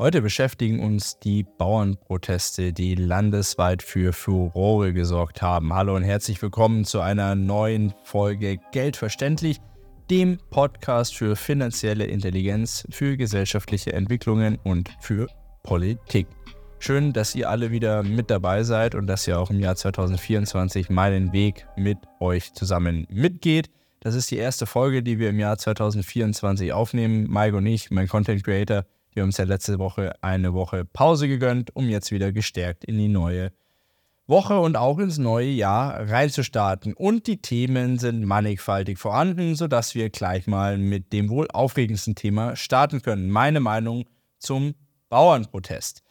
Heute beschäftigen uns die Bauernproteste, die landesweit für Furore gesorgt haben. Hallo und herzlich willkommen zu einer neuen Folge Geldverständlich, dem Podcast für finanzielle Intelligenz, für gesellschaftliche Entwicklungen und für Politik. Schön, dass ihr alle wieder mit dabei seid und dass ihr auch im Jahr 2024 meinen Weg mit euch zusammen mitgeht. Das ist die erste Folge, die wir im Jahr 2024 aufnehmen. Mike und ich, mein Content Creator, wir haben uns ja letzte Woche eine Woche Pause gegönnt, um jetzt wieder gestärkt in die neue Woche und auch ins neue Jahr reinzustarten. Und die Themen sind mannigfaltig vorhanden, sodass wir gleich mal mit dem wohl aufregendsten Thema starten können. Meine Meinung zum Bauernprotest.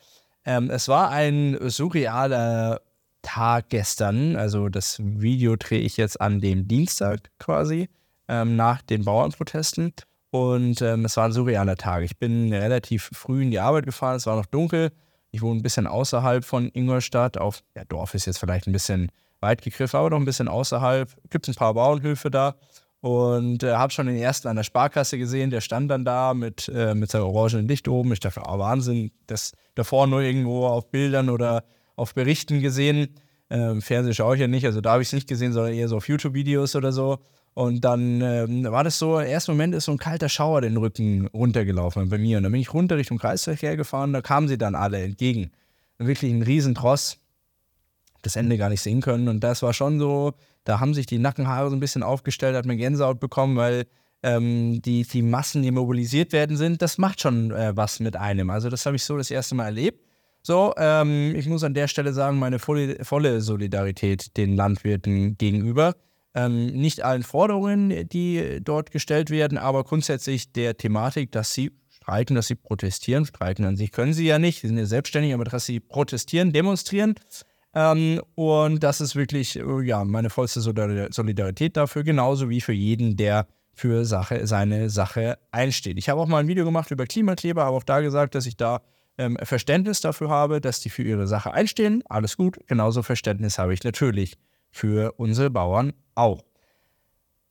Ähm, es war ein surrealer Tag gestern. Also das Video drehe ich jetzt an dem Dienstag quasi ähm, nach den Bauernprotesten. Und ähm, es war ein surrealer Tag. Ich bin relativ früh in die Arbeit gefahren, es war noch dunkel. Ich wohne ein bisschen außerhalb von Ingolstadt. Auf, ja, Dorf ist jetzt vielleicht ein bisschen weit gegriffen, aber noch ein bisschen außerhalb. Gibt es ein paar Bauernhöfe da. Und äh, habe schon den ersten an der Sparkasse gesehen, der stand dann da mit, äh, mit seinem orangenen Licht oben. Ich dachte, oh Wahnsinn, das davor nur irgendwo auf Bildern oder auf Berichten gesehen. Ähm, Fernsehen schaue ich ja nicht, also da habe ich es nicht gesehen, sondern eher so auf YouTube-Videos oder so. Und dann ähm, war das so, im ersten Moment ist so ein kalter Schauer den Rücken runtergelaufen bei mir. Und dann bin ich runter Richtung Kreisverkehr gefahren, da kamen sie dann alle entgegen. Wirklich ein Riesentross, das Ende gar nicht sehen können. Und das war schon so, da haben sich die Nackenhaare so ein bisschen aufgestellt, hat man Gänsehaut bekommen, weil ähm, die, die Massen, die mobilisiert werden sind, das macht schon äh, was mit einem. Also das habe ich so das erste Mal erlebt. So, ähm, ich muss an der Stelle sagen, meine volle, volle Solidarität den Landwirten gegenüber. Ähm, nicht allen Forderungen, die dort gestellt werden, aber grundsätzlich der Thematik, dass sie streiken, dass sie protestieren. Streiken an sich können sie ja nicht, sie sind ja selbstständig, aber dass sie protestieren, demonstrieren. Ähm, und das ist wirklich äh, ja, meine vollste Solidarität dafür, genauso wie für jeden, der für Sache, seine Sache einsteht. Ich habe auch mal ein Video gemacht über Klimakleber, habe auch da gesagt, dass ich da ähm, Verständnis dafür habe, dass die für ihre Sache einstehen. Alles gut. Genauso Verständnis habe ich natürlich für unsere Bauern auch.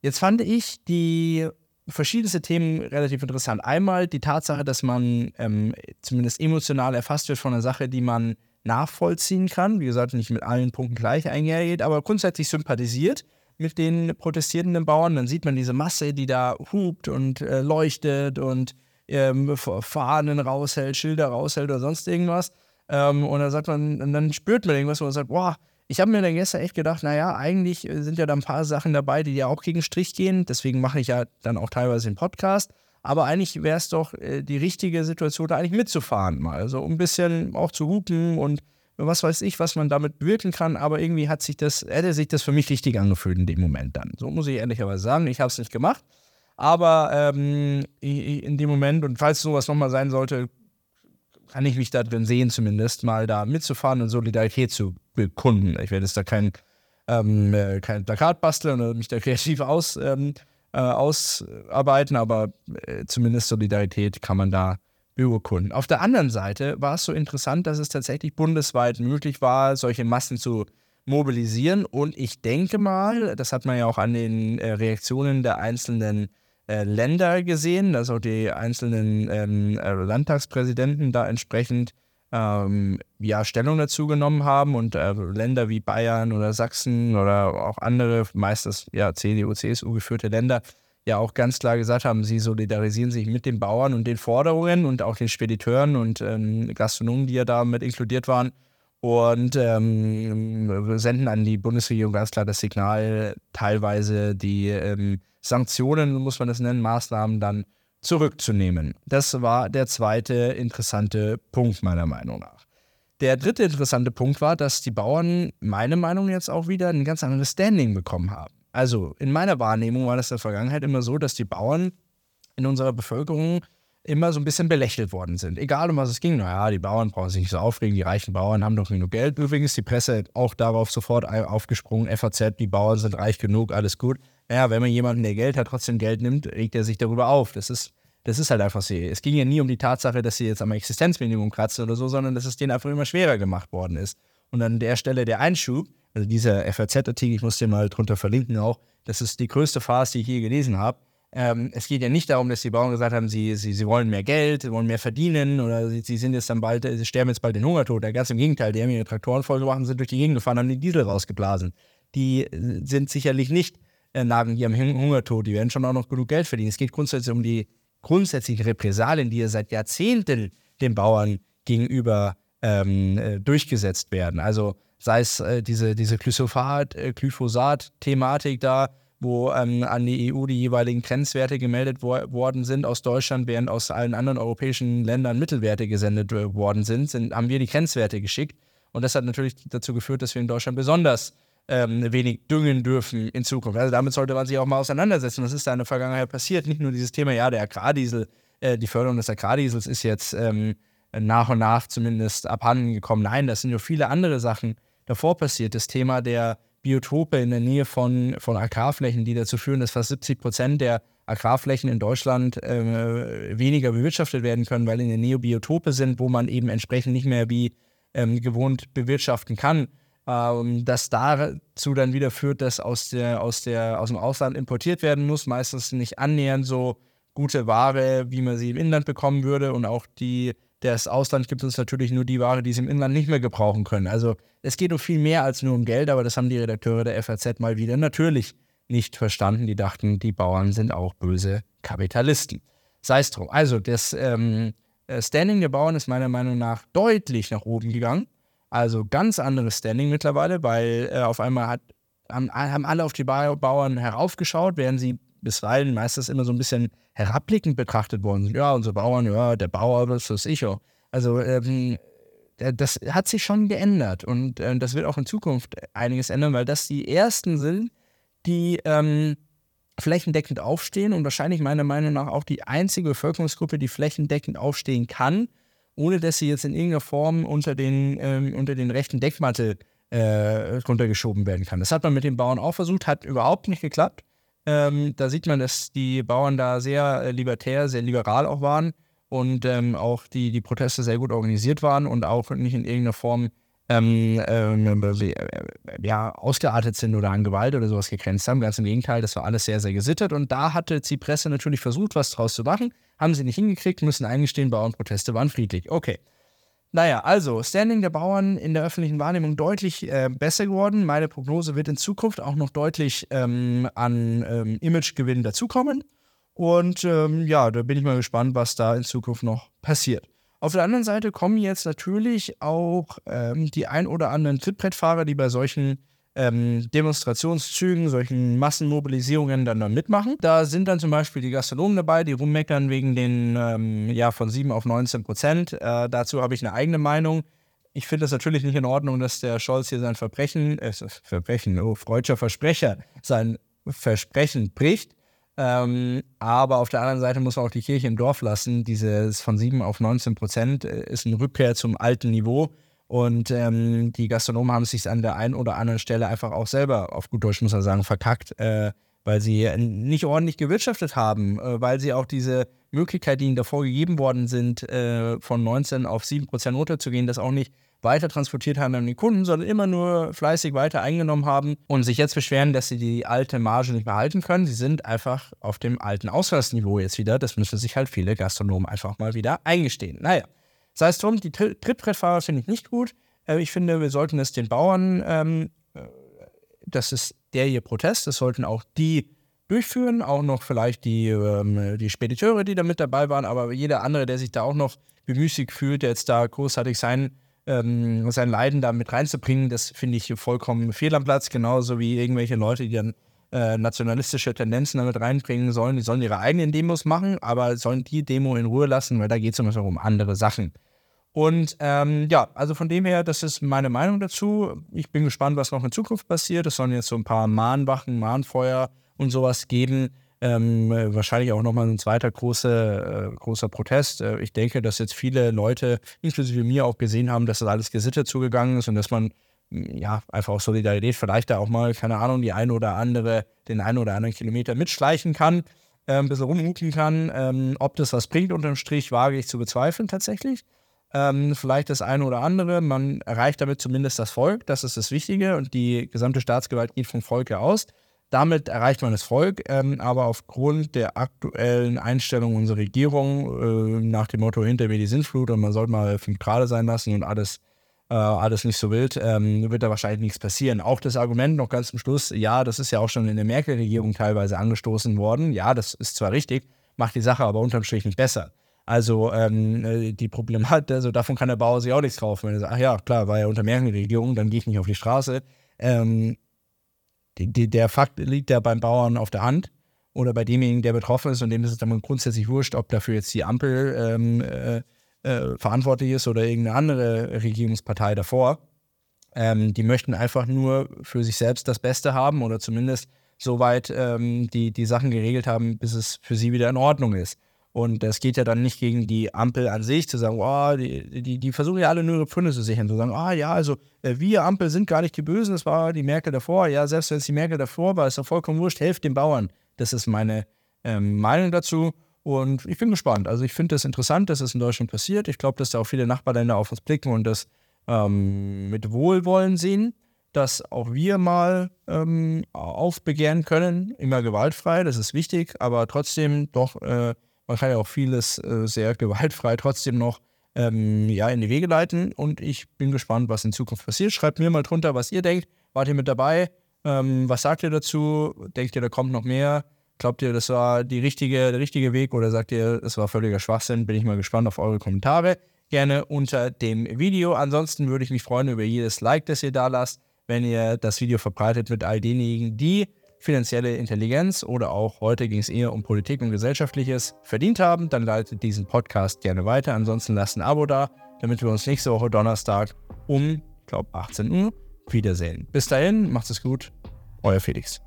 Jetzt fand ich die verschiedensten Themen relativ interessant. Einmal die Tatsache, dass man ähm, zumindest emotional erfasst wird von einer Sache, die man nachvollziehen kann. Wie gesagt, nicht mit allen Punkten gleich einhergeht, aber grundsätzlich sympathisiert mit den protestierenden Bauern. Dann sieht man diese Masse, die da hupt und äh, leuchtet und ähm, Fahnen raushält, Schilder raushält oder sonst irgendwas. Ähm, und dann sagt man, dann spürt man irgendwas, wo man sagt, boah, ich habe mir dann gestern echt gedacht, naja, eigentlich sind ja da ein paar Sachen dabei, die ja auch gegen Strich gehen. Deswegen mache ich ja dann auch teilweise den Podcast. Aber eigentlich wäre es doch äh, die richtige Situation, da eigentlich mitzufahren mal. Also ein bisschen auch zu hupen und was weiß ich, was man damit bewirken kann. Aber irgendwie hat sich das, hätte sich das für mich richtig angefühlt in dem Moment dann. So muss ich ehrlicherweise sagen. Ich habe es nicht gemacht. Aber ähm, in dem Moment, und falls sowas nochmal sein sollte, kann ich mich da drin sehen, zumindest mal da mitzufahren und Solidarität zu bekunden. Ich werde jetzt da kein, ähm, äh, kein Plakat basteln oder mich da kreativ aus, ähm, äh, ausarbeiten, aber äh, zumindest Solidarität kann man da beurkunden. Auf der anderen Seite war es so interessant, dass es tatsächlich bundesweit möglich war, solche Massen zu mobilisieren. Und ich denke mal, das hat man ja auch an den äh, Reaktionen der einzelnen äh, Länder gesehen, dass auch die einzelnen ähm, äh, Landtagspräsidenten da entsprechend ähm, ja, Stellung dazu genommen haben und äh, Länder wie Bayern oder Sachsen oder auch andere, meistens ja, CDU, CSU geführte Länder, ja auch ganz klar gesagt haben, sie solidarisieren sich mit den Bauern und den Forderungen und auch den Spediteuren und ähm, Gastronomen, die ja da mit inkludiert waren und ähm, senden an die Bundesregierung ganz klar das Signal, teilweise die ähm, Sanktionen, muss man das nennen, Maßnahmen dann zurückzunehmen. Das war der zweite interessante Punkt meiner Meinung nach. Der dritte interessante Punkt war, dass die Bauern, meine Meinung jetzt auch wieder, ein ganz anderes Standing bekommen haben. Also in meiner Wahrnehmung war das in der Vergangenheit immer so, dass die Bauern in unserer Bevölkerung immer so ein bisschen belächelt worden sind. Egal um was es ging. Naja, die Bauern brauchen sich nicht so aufregen, die reichen Bauern haben doch genug Geld. Übrigens, die Presse auch darauf sofort aufgesprungen. FAZ, die Bauern sind reich genug, alles gut. Ja, wenn man jemanden, der Geld hat, trotzdem Geld nimmt, regt er sich darüber auf. Das ist, das ist halt einfach so. Es ging ja nie um die Tatsache, dass sie jetzt am Existenzminimum kratzen oder so, sondern dass es denen einfach immer schwerer gemacht worden ist. Und an der Stelle der Einschub, also dieser FAZ-Artikel, ich muss den mal drunter verlinken auch, das ist die größte Farce, die ich je gelesen habe ähm, es geht ja nicht darum, dass die Bauern gesagt haben, sie, sie, sie wollen mehr Geld, sie wollen mehr verdienen oder sie, sie sind jetzt dann bald, sie sterben jetzt bald den Hungertod. Ja, ganz im Gegenteil, die haben ihre Traktoren vollgemacht und sind durch die Gegend gefahren, haben den Diesel rausgeblasen. Die äh, sind sicherlich nicht äh, nagen hier am Hungertod, die werden schon auch noch genug Geld verdienen. Es geht grundsätzlich um die grundsätzlichen Repressalien, die ja seit Jahrzehnten den Bauern gegenüber ähm, äh, durchgesetzt werden. Also sei es äh, diese, diese äh, Glyphosat-Thematik da, wo ähm, an die EU die jeweiligen Grenzwerte gemeldet wo worden sind aus Deutschland, während aus allen anderen europäischen Ländern Mittelwerte gesendet äh, worden sind, sind, haben wir die Grenzwerte geschickt. Und das hat natürlich dazu geführt, dass wir in Deutschland besonders ähm, wenig düngen dürfen in Zukunft. Also damit sollte man sich auch mal auseinandersetzen. Was ist da in der Vergangenheit passiert? Nicht nur dieses Thema, ja, der Agrardiesel, äh, die Förderung des Agrardiesels ist jetzt ähm, nach und nach zumindest abhanden gekommen. Nein, das sind ja viele andere Sachen davor passiert. Das Thema der Biotope in der Nähe von, von Agrarflächen, die dazu führen, dass fast 70 Prozent der Agrarflächen in Deutschland äh, weniger bewirtschaftet werden können, weil in der Nähe Biotope sind, wo man eben entsprechend nicht mehr wie ähm, gewohnt bewirtschaften kann. Ähm, das dazu dann wieder führt, dass aus, der, aus, der, aus dem Ausland importiert werden muss, meistens nicht annähernd so gute Ware, wie man sie im Inland bekommen würde und auch die das Ausland gibt uns natürlich nur die Ware, die sie im Inland nicht mehr gebrauchen können. Also es geht um viel mehr als nur um Geld, aber das haben die Redakteure der FAZ mal wieder natürlich nicht verstanden. Die dachten, die Bauern sind auch böse Kapitalisten. Sei es drum. Also das ähm, äh, Standing der Bauern ist meiner Meinung nach deutlich nach oben gegangen. Also ganz anderes Standing mittlerweile, weil äh, auf einmal hat, haben, haben alle auf die Bauern heraufgeschaut, während sie bisweilen meistens immer so ein bisschen herabblickend betrachtet worden sind. Ja, unsere Bauern, ja, der Bauer, was weiß ich auch. Also ähm, das hat sich schon geändert und äh, das wird auch in Zukunft einiges ändern, weil das die ersten sind, die ähm, flächendeckend aufstehen und wahrscheinlich meiner Meinung nach auch die einzige Bevölkerungsgruppe, die flächendeckend aufstehen kann, ohne dass sie jetzt in irgendeiner Form unter den, ähm, unter den rechten Deckmantel äh, runtergeschoben werden kann. Das hat man mit den Bauern auch versucht, hat überhaupt nicht geklappt. Ähm, da sieht man, dass die Bauern da sehr äh, libertär, sehr liberal auch waren und ähm, auch die, die Proteste sehr gut organisiert waren und auch nicht in irgendeiner Form ähm, ähm äh, ja, ausgeartet sind oder an Gewalt oder sowas gegrenzt haben. Ganz im Gegenteil, das war alles sehr, sehr gesittet. Und da hatte die Presse natürlich versucht, was draus zu machen. Haben sie nicht hingekriegt, müssen eingestehen, Bauernproteste waren friedlich. Okay. Naja, also Standing der Bauern in der öffentlichen Wahrnehmung deutlich äh, besser geworden. Meine Prognose wird in Zukunft auch noch deutlich ähm, an ähm, Imagegewinn dazukommen. Und ähm, ja, da bin ich mal gespannt, was da in Zukunft noch passiert. Auf der anderen Seite kommen jetzt natürlich auch ähm, die ein oder anderen Trittbrettfahrer, die bei solchen ähm, Demonstrationszügen, solchen Massenmobilisierungen dann, dann mitmachen. Da sind dann zum Beispiel die Gastronomen dabei, die rummeckern wegen den ähm, ja, von 7 auf 19 Prozent. Äh, dazu habe ich eine eigene Meinung. Ich finde es natürlich nicht in Ordnung, dass der Scholz hier sein Verbrechen, äh, Verbrechen, oh, freudscher Versprecher, sein Versprechen bricht. Ähm, aber auf der anderen Seite muss man auch die Kirche im Dorf lassen. Dieses von 7 auf 19 Prozent äh, ist eine Rückkehr zum alten Niveau. Und ähm, die Gastronomen haben sich an der einen oder anderen Stelle einfach auch selber, auf gut Deutsch muss man sagen, verkackt, äh, weil sie nicht ordentlich gewirtschaftet haben, äh, weil sie auch diese Möglichkeit, die ihnen davor gegeben worden sind, äh, von 19 auf 7 Prozent runterzugehen, das auch nicht weiter transportiert haben an die Kunden, sondern immer nur fleißig weiter eingenommen haben und sich jetzt beschweren, dass sie die alte Marge nicht mehr halten können. Sie sind einfach auf dem alten Ausfallsniveau jetzt wieder. Das müssen sich halt viele Gastronomen einfach mal wieder eingestehen. Naja. Sei es drum, die Trittbrettfahrer finde ich nicht gut. Äh, ich finde, wir sollten es den Bauern, ähm, äh, das ist der ihr Protest, das sollten auch die durchführen, auch noch vielleicht die, ähm, die Spediteure, die da mit dabei waren, aber jeder andere, der sich da auch noch bemüßigt fühlt, der jetzt da großartig sein, ähm, sein Leiden da mit reinzubringen, das finde ich vollkommen fehl am Platz, genauso wie irgendwelche Leute, die dann äh, nationalistische Tendenzen damit reinbringen sollen. Die sollen ihre eigenen Demos machen, aber sollen die Demo in Ruhe lassen, weil da geht es zum um andere Sachen. Und ähm, ja, also von dem her, das ist meine Meinung dazu. Ich bin gespannt, was noch in Zukunft passiert. Es sollen jetzt so ein paar Mahnwachen, Mahnfeuer und sowas geben. Ähm, wahrscheinlich auch nochmal ein zweiter große, äh, großer Protest. Äh, ich denke, dass jetzt viele Leute, inklusive mir, auch gesehen haben, dass das alles gesittet zugegangen ist und dass man mm, ja einfach aus Solidarität vielleicht da auch mal, keine Ahnung, die eine oder andere, den einen oder anderen Kilometer mitschleichen kann, äh, ein bisschen rumhuken kann. Ähm, ob das was bringt unterm Strich, wage ich zu bezweifeln tatsächlich ähm, vielleicht das eine oder andere. Man erreicht damit zumindest das Volk, das ist das Wichtige und die gesamte Staatsgewalt geht vom Volke aus. Damit erreicht man das Volk, ähm, aber aufgrund der aktuellen Einstellung unserer Regierung äh, nach dem Motto hinter mir die Sintflut und man sollte mal fünf Grad sein lassen und alles, äh, alles nicht so wild, ähm, wird da wahrscheinlich nichts passieren. Auch das Argument noch ganz zum Schluss, ja, das ist ja auch schon in der Merkel-Regierung teilweise angestoßen worden. Ja, das ist zwar richtig, macht die Sache aber unterm Strich nicht besser. Also ähm, äh, die Problematik, also davon kann der Bauer sich auch nichts kaufen. Wenn er sagt, ach ja, klar, war ja unter Merkel-Regierung, dann gehe ich nicht auf die Straße. Ähm, die, der Fakt liegt ja beim Bauern auf der Hand oder bei demjenigen, der betroffen ist und dem ist es dann grundsätzlich wurscht, ob dafür jetzt die Ampel ähm, äh, äh, verantwortlich ist oder irgendeine andere Regierungspartei davor. Ähm, die möchten einfach nur für sich selbst das Beste haben oder zumindest soweit ähm, die, die Sachen geregelt haben, bis es für sie wieder in Ordnung ist. Und es geht ja dann nicht gegen die Ampel an sich, zu sagen, oh, die, die, die versuchen ja alle nur ihre Pfünde zu sichern, zu sagen, ah ja, also äh, wir Ampel sind gar nicht die Bösen, es war die Merkel davor. Ja, selbst wenn es die Merkel davor war, ist doch vollkommen wurscht, helft den Bauern. Das ist meine ähm, Meinung dazu. Und ich bin gespannt. Also ich finde das interessant, dass es in Deutschland passiert. Ich glaube, dass da auch viele Nachbarländer auf uns blicken und das ähm, mit Wohlwollen sehen, dass auch wir mal ähm, aufbegehren können, immer gewaltfrei, das ist wichtig, aber trotzdem doch äh, man kann ja auch vieles äh, sehr gewaltfrei trotzdem noch ähm, ja, in die Wege leiten. Und ich bin gespannt, was in Zukunft passiert. Schreibt mir mal drunter, was ihr denkt. Wart ihr mit dabei? Ähm, was sagt ihr dazu? Denkt ihr, da kommt noch mehr? Glaubt ihr, das war die richtige, der richtige Weg oder sagt ihr, das war völliger Schwachsinn? Bin ich mal gespannt auf eure Kommentare. Gerne unter dem Video. Ansonsten würde ich mich freuen über jedes Like, das ihr da lasst, wenn ihr das Video verbreitet mit all denjenigen, die finanzielle Intelligenz oder auch heute ging es eher um Politik und Gesellschaftliches verdient haben, dann leitet diesen Podcast gerne weiter. Ansonsten lasst ein Abo da, damit wir uns nächste Woche Donnerstag um, ich glaube, 18 Uhr wiedersehen. Bis dahin, macht es gut, euer Felix.